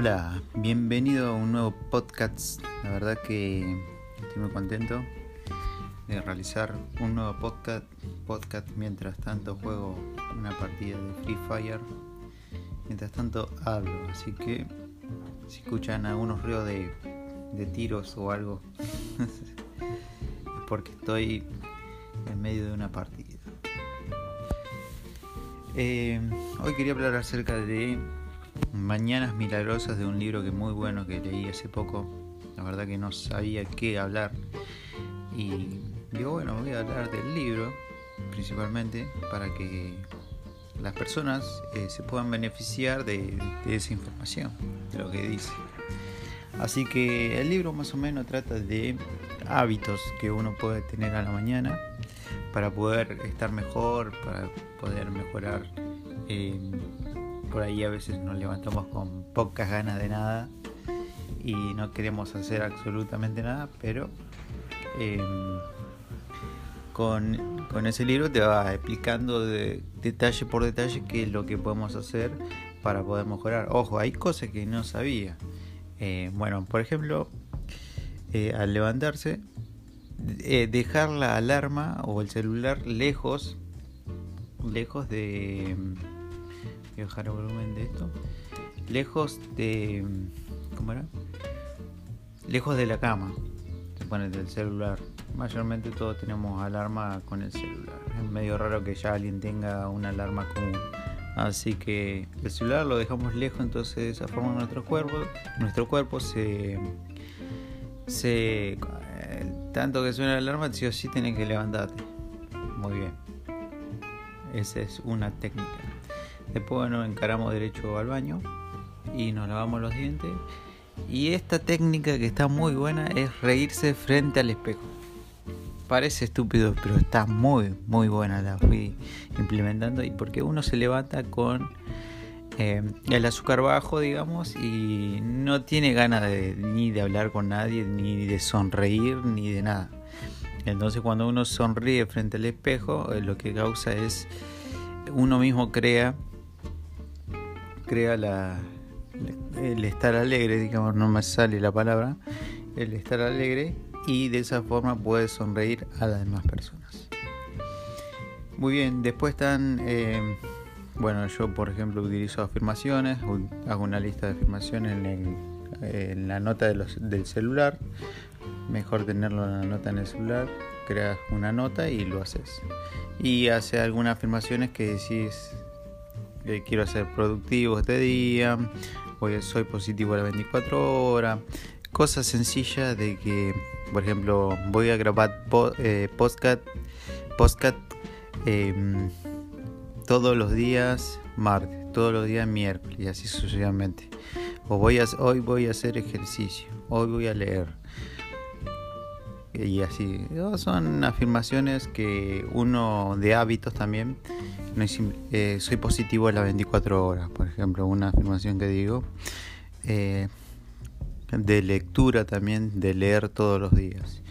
Hola, bienvenido a un nuevo podcast. La verdad que estoy muy contento de realizar un nuevo podcast, podcast mientras tanto juego una partida de Free Fire. Mientras tanto hablo, así que si escuchan algunos ruidos de, de tiros o algo, es porque estoy en medio de una partida. Eh, hoy quería hablar acerca de Mañanas Milagrosas de un libro que muy bueno que leí hace poco. La verdad que no sabía qué hablar. Y digo, bueno, voy a hablar del libro principalmente para que las personas eh, se puedan beneficiar de, esa información, de lo que dice. Así que el libro más o menos trata de hábitos que uno puede tener a la mañana para poder estar mejor, para poder mejorar. Eh, por ahí a veces nos levantamos con pocas ganas de nada y no queremos hacer absolutamente nada, pero eh, con, con, ese libro te va explicando de, detalle por detalle qué es lo que podemos hacer para poder mejorar. Ojo, hay cosas que no sabía. Eh, bueno, por ejemplo, eh, al levantarse, dejar la alarma o el celular lejos, lejos de A bajar el volumen de esto. Lejos de. ¿Cómo era? Lejos de la cama. Se pone del celular. Mayormente todos tenemos alarma con el celular. Es medio raro que ya alguien tenga una alarma común. Así que el celular lo dejamos lejos, entonces de esa forma nuestro cuerpo, nuestro cuerpo se, se tanto que suena la alarma, sí o sí tiene que levantarte. Muy bien. Esa es una técnica. Después bueno, encaramos derecho al baño y nos lavamos los dientes. Y esta técnica que está muy buena es reírse frente al espejo. Parece estúpido, pero está muy, muy buena. La fui implementando y porque uno se levanta con eh, el azúcar bajo, digamos, y no tiene ganas de, ni de hablar con nadie, ni de sonreír, ni de nada. Entonces cuando uno sonríe frente al espejo, eh, lo que causa es uno mismo crea crea el estar alegre, digamos, no me sale la palabra, el estar alegre y de esa forma puedes sonreír a las demás personas. Muy bien, después están, eh, bueno, yo por ejemplo utilizo afirmaciones, hago una lista de afirmaciones en, la nota del celular, mejor tenerlo en la nota en el celular, creas una nota y lo haces. Y hace algunas afirmaciones que decís quiero ser productivo este día, hoy soy positivo a las 24 horas, cosas sencillas de que, por ejemplo, voy a grabar eh, podcast, podcast em, todos los días martes, todos los días miércoles y así sucesivamente. O voy a, hoy voy a hacer ejercicio, hoy voy a leer. Y así, son afirmaciones que uno de hábitos también eh, soy positivo a las 24 horas, por ejemplo, una afirmación que digo. Eh, de lectura también, de leer todos los días.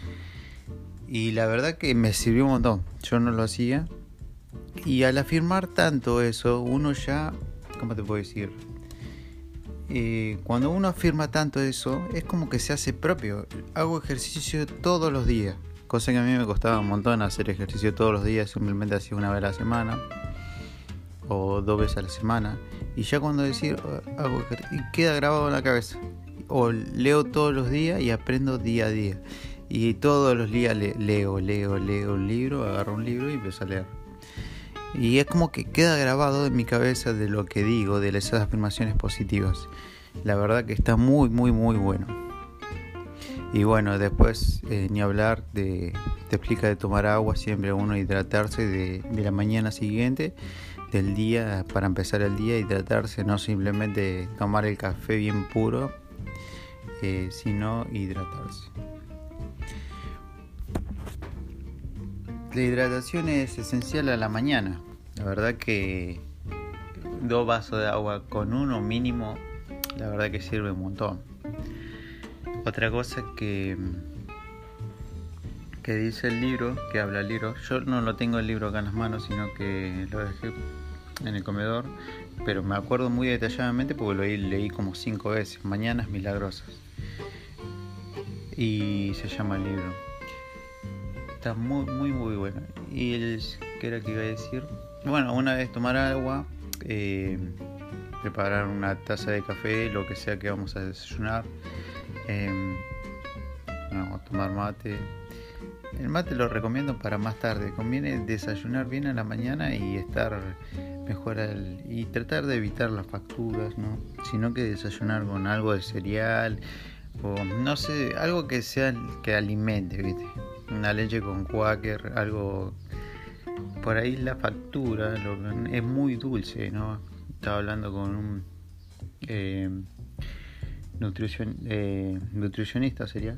Y la verdad que me sirvió un montón. Yo no lo hacía. Y al afirmar tanto eso, uno ya, ¿cómo te puedo decir? Eh, cuando uno afirma tanto eso, es como que se hace propio. Hago ejercicio todos los días. Cosa que a mí me costaba un montón hacer ejercicio todos los días, simplemente hacía una vez a la semana o dos veces a la semana. Y ya cuando decir hago y queda grabado en la cabeza. O leo todos los días y aprendo día a día. Y todos los días leo, leo, leo un libro, agarro un libro y empiezo a leer. Y es como que queda grabado en mi cabeza de lo que digo, de esas afirmaciones positivas. La verdad que está muy, muy, muy bueno. Y bueno, después eh, ni hablar de, te explica de tomar agua, siempre uno hidratarse de, de la mañana siguiente del día para empezar el día, hidratarse, no simplemente tomar el café bien puro, eh, sino hidratarse. La hidratación es esencial a la mañana. La verdad que dos vasos de agua con uno mínimo, la verdad que sirve un montón. Otra cosa que que dice el libro, que habla el libro, yo no lo tengo el libro acá en las manos, sino que lo dejé en el comedor, pero me acuerdo muy detalladamente porque lo leí como cinco veces, Mañanas Milagrosas. Y se llama el libro. Está muy, muy, muy bueno. Y el, ¿qué era que iba a decir? Bueno, una vez tomar agua, eh, preparar una taza de café, lo que sea que vamos a desayunar. Eh, tomar mate. El mate lo recomiendo para más tarde. Conviene desayunar bien a la mañana y estar mejor y tratar de evitar las facturas, ¿no? Sino que desayunar con algo de cereal o no sé, algo que sea que alimente, ¿viste? Una leche con quaker, algo por ahí la factura es muy dulce, ¿no? Estaba hablando con un eh, eh, nutricionista sería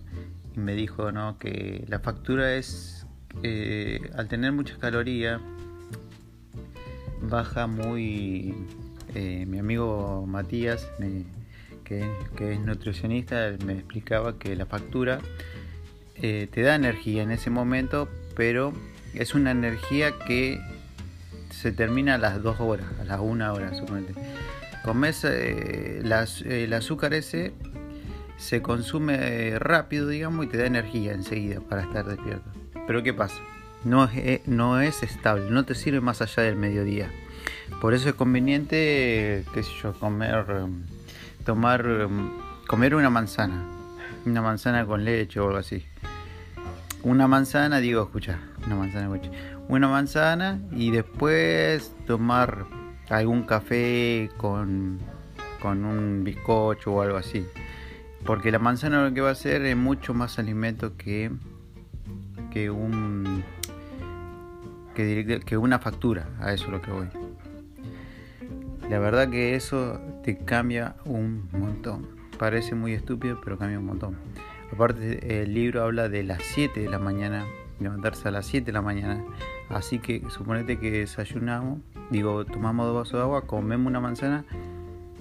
y me dijo ¿no? que la factura es eh, al tener muchas calorías baja muy eh, mi amigo Matías que, es nutricionista me explicaba que la factura te da energía en ese momento pero es una energía que se termina a las dos horas a las una hora suponete comes eh, el azúcar ese se consume rápido, digamos, y te da energía enseguida para estar despierto. Pero ¿qué pasa? No es, eh, no es estable, no te sirve más allá del mediodía. Por eso es conveniente, qué sé yo, comer, tomar, comer una manzana, una manzana con leche o algo así. Una manzana, digo, escucha, una manzana, escucha, una manzana y después tomar algún café con, con un bizcocho o algo así. Porque la manzana lo que va a hacer es mucho más alimento que, que un que, que una factura, a eso es lo que voy. La verdad que eso te cambia un montón. Parece muy estúpido, pero cambia un montón. Aparte, el libro habla de las 7 de la mañana, levantarse a las 7 de la mañana. Así que suponete que desayunamos, digo, tomamos dos vasos de agua, comemos una manzana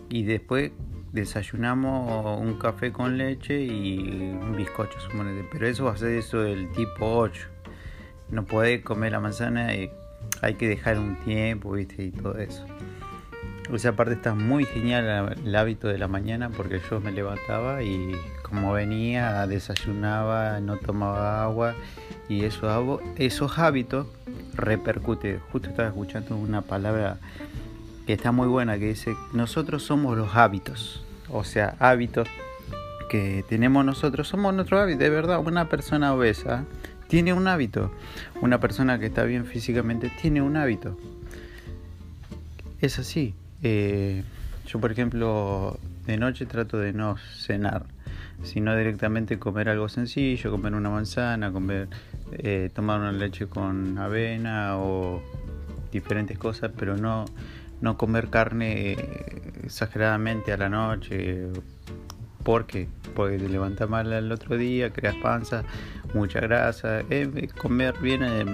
y después desayunamos un café con leche y un bizcocho, suponete. Pero eso va a ser eso del tipo 8. No puede comer la manzana y hay que dejar un tiempo, ¿viste? Y todo eso. Esa parte está muy genial el hábito de la mañana porque yo me levantaba y como venía desayunaba, no tomaba agua y eso, esos hábitos repercute. Justo estaba escuchando una palabra que está muy buena, que dice, nosotros somos los hábitos, o sea, hábitos que tenemos nosotros, somos nuestro hábito, de verdad, una persona obesa tiene un hábito, una persona que está bien físicamente tiene un hábito. Es así. Eh, yo, por ejemplo, de noche trato de no cenar, sino directamente comer algo sencillo, comer una manzana, comer, eh, tomar una leche con avena o diferentes cosas, pero no no comer carne exageradamente a la noche. Porque te levanta mal el otro día, creas panza, mucha grasa. comer bien, eh,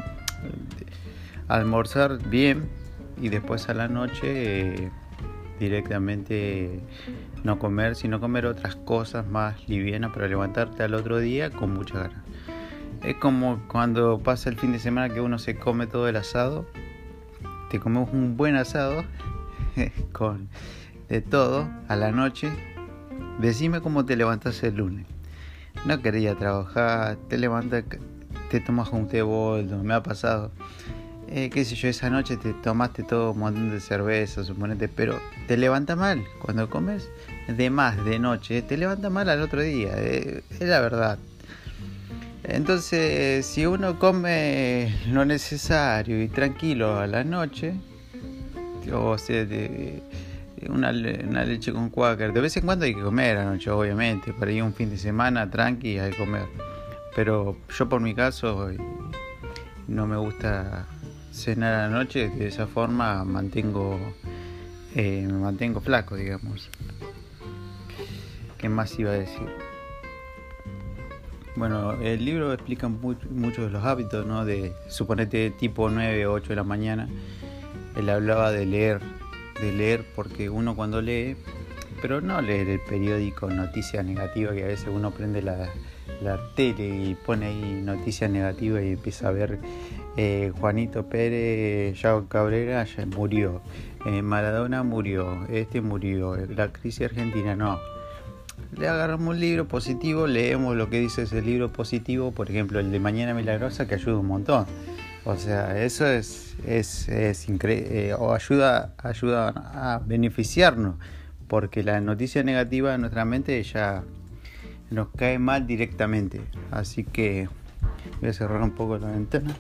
almorzar bien y después a la noche directamente no comer, sino comer otras cosas más livianas para levantarte al otro día con mucha ganas. Es como cuando pasa el fin de semana que uno se come todo el asado te comemos un buen asado con de todo a la noche. Decime cómo te levantas el lunes. No quería trabajar, te levantas, te tomas un té boldo, me ha pasado. Eh, qué sé yo, esa noche te tomaste todo un montón de cerveza, suponete, pero te levanta mal cuando comes de más de noche, te levanta mal al otro día, eh, es la verdad. Entonces, si uno come lo necesario y tranquilo a la noche, o sea, de, una, leche con cuáquer, de vez en cuando hay que comer a la noche, obviamente, para ir un fin de semana tranqui hay que comer. Pero yo por mi caso no me gusta cenar a la noche, de esa forma mantengo, eh, me mantengo flaco, digamos. ¿Qué más iba a decir? Bueno, el libro explica muchos de los hábitos, ¿no? De suponete tipo 9 o 8 de la mañana. Él hablaba de leer, de leer porque uno cuando lee, pero no leer el periódico noticias negativas, que a veces uno prende la, tele y pone ahí noticias negativas y empieza a ver eh, Juanito Pérez, Yao Cabrera murió, eh, Maradona murió, este murió, la crisis argentina no. Le agarramos un libro positivo, leemos lo que dice ese libro positivo, por ejemplo el de Mañana Milagrosa, que ayuda un montón. O sea, eso es, es, es increíble, o ayuda, ayuda a beneficiarnos, porque la noticia negativa en nuestra mente ya nos cae mal directamente. Así que voy a cerrar un poco la ventana.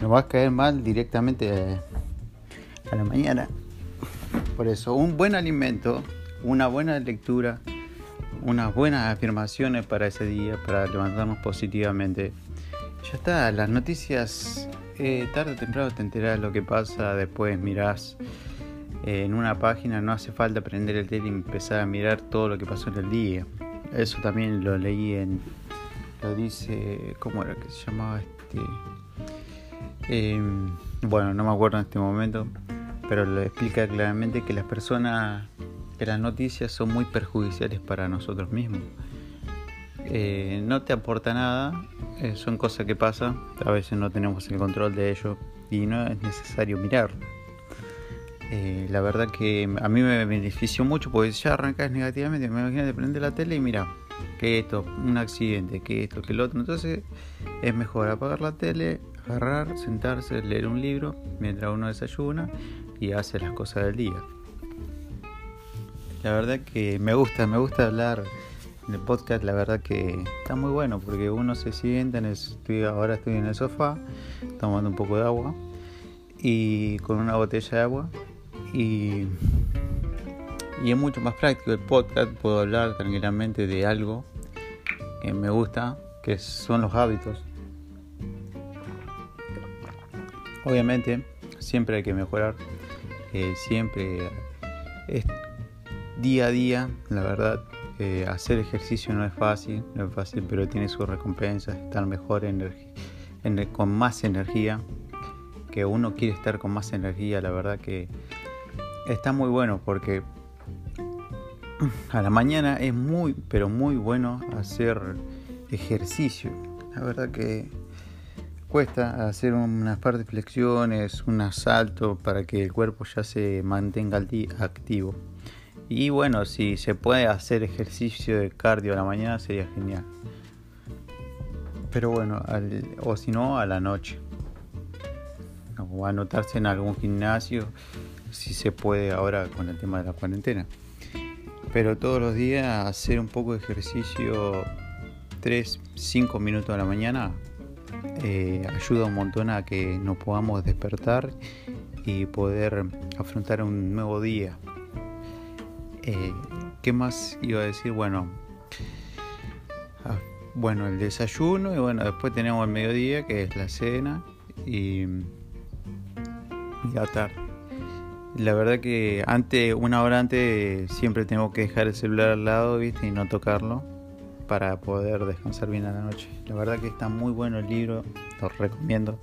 Nos va a caer mal directamente a la mañana. Por eso, un buen alimento, una buena lectura, unas buenas afirmaciones para ese día, para levantarnos positivamente. Ya está, las noticias, eh, tarde o temprano te enterás de lo que pasa, después mirás eh, en una página, no hace falta prender el tele y empezar a mirar todo lo que pasó en el día. Eso también lo leí en, lo dice, ¿cómo era que se llamaba este? Em, bueno, no me acuerdo en este momento, pero lo explica claramente que las personas, que las noticias son muy perjudiciales para nosotros mismos. Eh, no te aporta nada, eh, son cosas que pasan, a veces no tenemos el control de ello y no es necesario mirar. Eh, la verdad que a mí me benefició mucho porque ya arrancas negativamente, me imagino de prender la tele y mira, que esto, un accidente, que esto, que el otro. Entonces es mejor apagar la tele, agarrar, sentarse, leer un libro mientras uno desayuna y hace las cosas del día. La verdad que me gusta, me gusta hablar el podcast, la verdad que está muy bueno porque uno se sienta en el, ahora estoy en el sofá tomando un poco de agua y con una botella de agua y, y es mucho más práctico el podcast, puedo hablar tranquilamente de algo que me gusta, que son los hábitos. Obviamente, siempre hay que mejorar, eh, siempre es día a día, la verdad, eh, hacer ejercicio no es fácil, no es fácil, pero tiene sus recompensas, estar mejor, con más energía, que uno quiere estar con más energía, la verdad que está muy bueno porque a la mañana es muy, pero muy bueno hacer ejercicio. La verdad que cuesta hacer unas par de flexiones, un asalto para que el cuerpo ya se mantenga activo. Y bueno, si se puede hacer ejercicio de cardio a la mañana sería genial. Pero bueno, o si no, a la noche. O anotarse en algún gimnasio si se puede ahora con el tema de la cuarentena. Pero todos los días hacer un poco de ejercicio 3, 5 minutos a la mañana eh, ayuda un montón a que nos podamos despertar y poder afrontar un nuevo día. Eh, ¿Qué más iba a decir? Bueno, ah, bueno, el desayuno y bueno, después tenemos el mediodía que es la cena y, y la tarde. La verdad que antes, una hora antes, siempre tengo que dejar el celular al lado. Y no tocarlo para poder descansar bien a la noche. La verdad que está muy bueno el libro, lo recomiendo.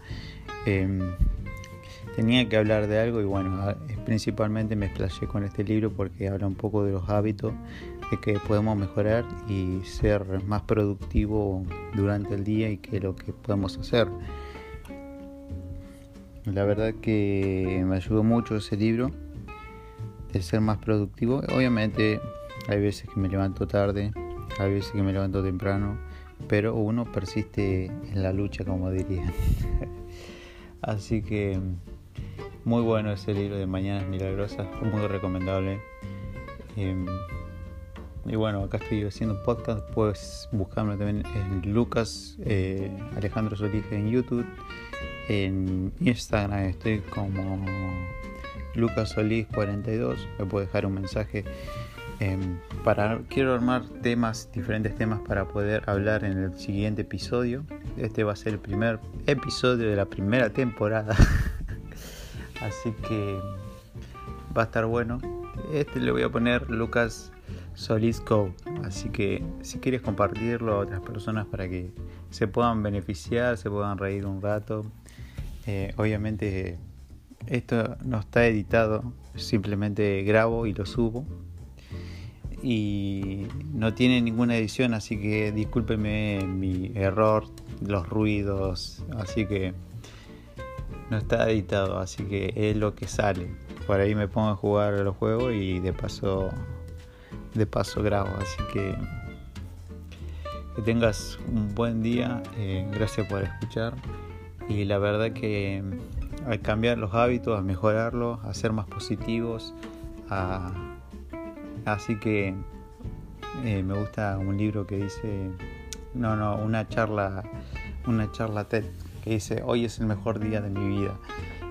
Em, tenía que hablar de algo y bueno, principalmente me explayé con este libro porque habla un poco de los hábitos de que podemos mejorar y ser más productivo durante el día y que lo que podemos hacer. La verdad que me ayudó mucho ese libro de ser más productivo. Obviamente hay veces que me levanto tarde, hay veces que me levanto temprano, pero uno persiste en la lucha, como dirían. Así que muy bueno ese libro de Mañanas Milagrosas, muy recomendable. Em, y bueno, acá estoy haciendo un podcast, puedes buscarme también en Lucas eh, Alejandro Solís en YouTube en Instagram estoy como lucasolís42. Me puedo dejar un mensaje. Em, quiero armar temas, diferentes temas para poder hablar en el siguiente episodio. Este va a ser el primer episodio de la primera temporada. Así que va a estar bueno. Este le voy a poner Lucas Solís Co. Así que si quieres compartirlo a otras personas para que se puedan beneficiar, se puedan reír un rato, eh, obviamente esto no está editado, simplemente grabo y lo subo. Y no tiene ninguna edición, así que discúlpeme mi error, los ruidos, así que no está editado, así que es lo que sale. Por ahí me pongo a jugar los juegos y de paso de paso grabo, así que que tengas un buen día, eh, gracias por escuchar y la verdad que al cambiar los hábitos, a mejorarlos, a ser más positivos, así que eh, me gusta un libro que dice, no, no, una charla, una charla TED que dice, hoy es el mejor día de mi vida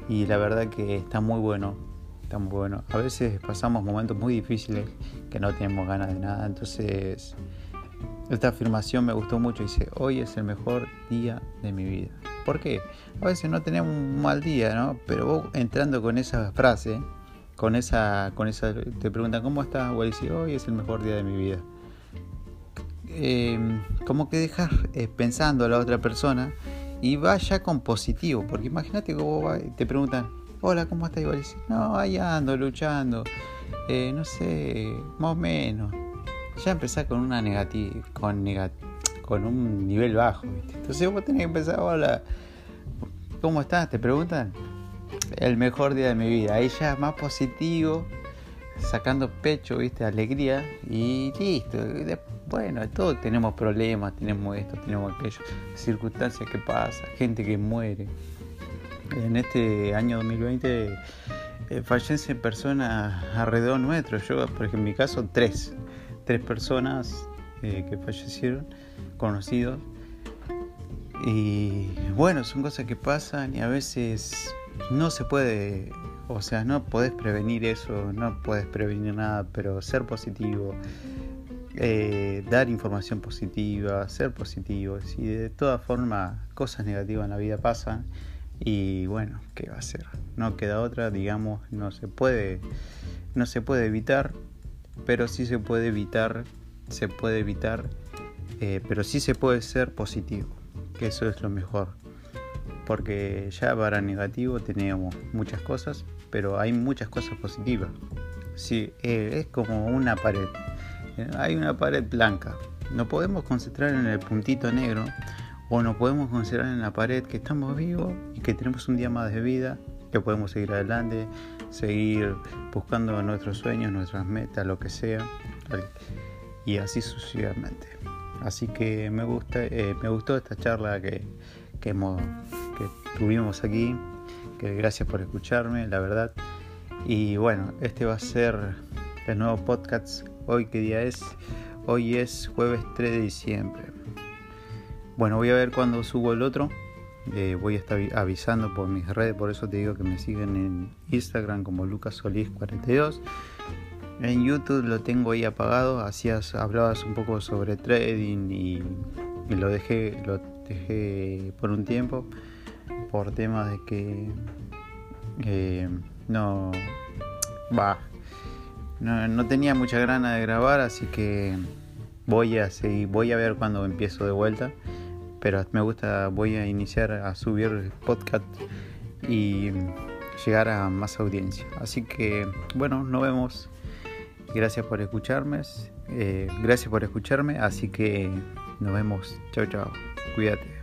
y la verdad que está muy bueno, está muy bueno. A veces pasamos momentos muy difíciles que no tenemos ganas de nada, entonces esta afirmación me gustó mucho. Dice, hoy es el mejor día de mi vida. ¿Por qué? A veces no tenemos un mal día, ¿no? Pero vos entrando con esa frase, con esa, con esa, te preguntan, ¿cómo estás? Decís, hoy es el mejor día de mi vida. Em, como que dejas eh, pensando a la otra persona y vaya con positivo. Porque imagínate que vos te preguntan, hola, ¿cómo estás? Vos decís, no, ahí ando, luchando. Eh, no sé, más o menos ya empezar con una negativa, con, con un nivel bajo, Entonces vos tenés que empezar, hola, ¿cómo estás? Te preguntan. El mejor día de mi vida. Ahí ya más positivo, sacando pecho, ¿viste? Alegría y listo. Bueno, todos tenemos problemas, tenemos esto, tenemos aquello, circunstancias que pasan, gente que muere. En este año 2020 eh, fallecen personas alrededor nuestro. Yo, por ejemplo, en mi caso, tres tres personas eh, que fallecieron, conocidos. Y bueno, son cosas que pasan y a veces no se puede, o sea, no podés prevenir eso, no puedes prevenir nada, pero ser positivo, eh, dar información positiva, ser positivo. Y de todas formas, cosas negativas en la vida pasan y bueno, ¿qué va a ser? No queda otra, digamos, no se puede, no se puede evitar, pero sí se puede evitar, se puede evitar, eh, pero sí se puede ser positivo, que eso es lo mejor. Porque ya para negativo tenemos muchas cosas, pero hay muchas cosas positivas. Sí, eh, es como una pared. Eh, hay una pared blanca. No podemos concentrar en el puntito negro o no podemos concentrar en la pared que estamos vivos y que tenemos un día más de vida, que podemos seguir adelante, seguir buscando nuestros sueños, nuestras metas, lo que sea, y así sucesivamente. Así que me gusta, eh, me gustó esta charla que, que, tuvimos aquí, que gracias por escucharme, la verdad. Y bueno, este va a ser el nuevo podcast. Hoy qué día es? Hoy es jueves 3 de diciembre. Bueno, voy a ver cuándo subo el otro. Eh, voy a estar avisando por mis redes, por eso te digo que me siguen en Instagram como lucasolis42. En YouTube lo tengo ahí apagado, hacías, hablabas un poco sobre trading y, lo dejé, dejé por un tiempo por temas de que eh, no va no, no, tenía mucha gana de grabar así que voy a seguir voy a ver cuando empiezo de vuelta pero me gusta, voy a iniciar a subir podcast y llegar a más audiencia. Así que bueno, nos vemos. Gracias por escucharme. Eh, gracias por escucharme. Así que nos vemos. Chao, chao. Cuídate.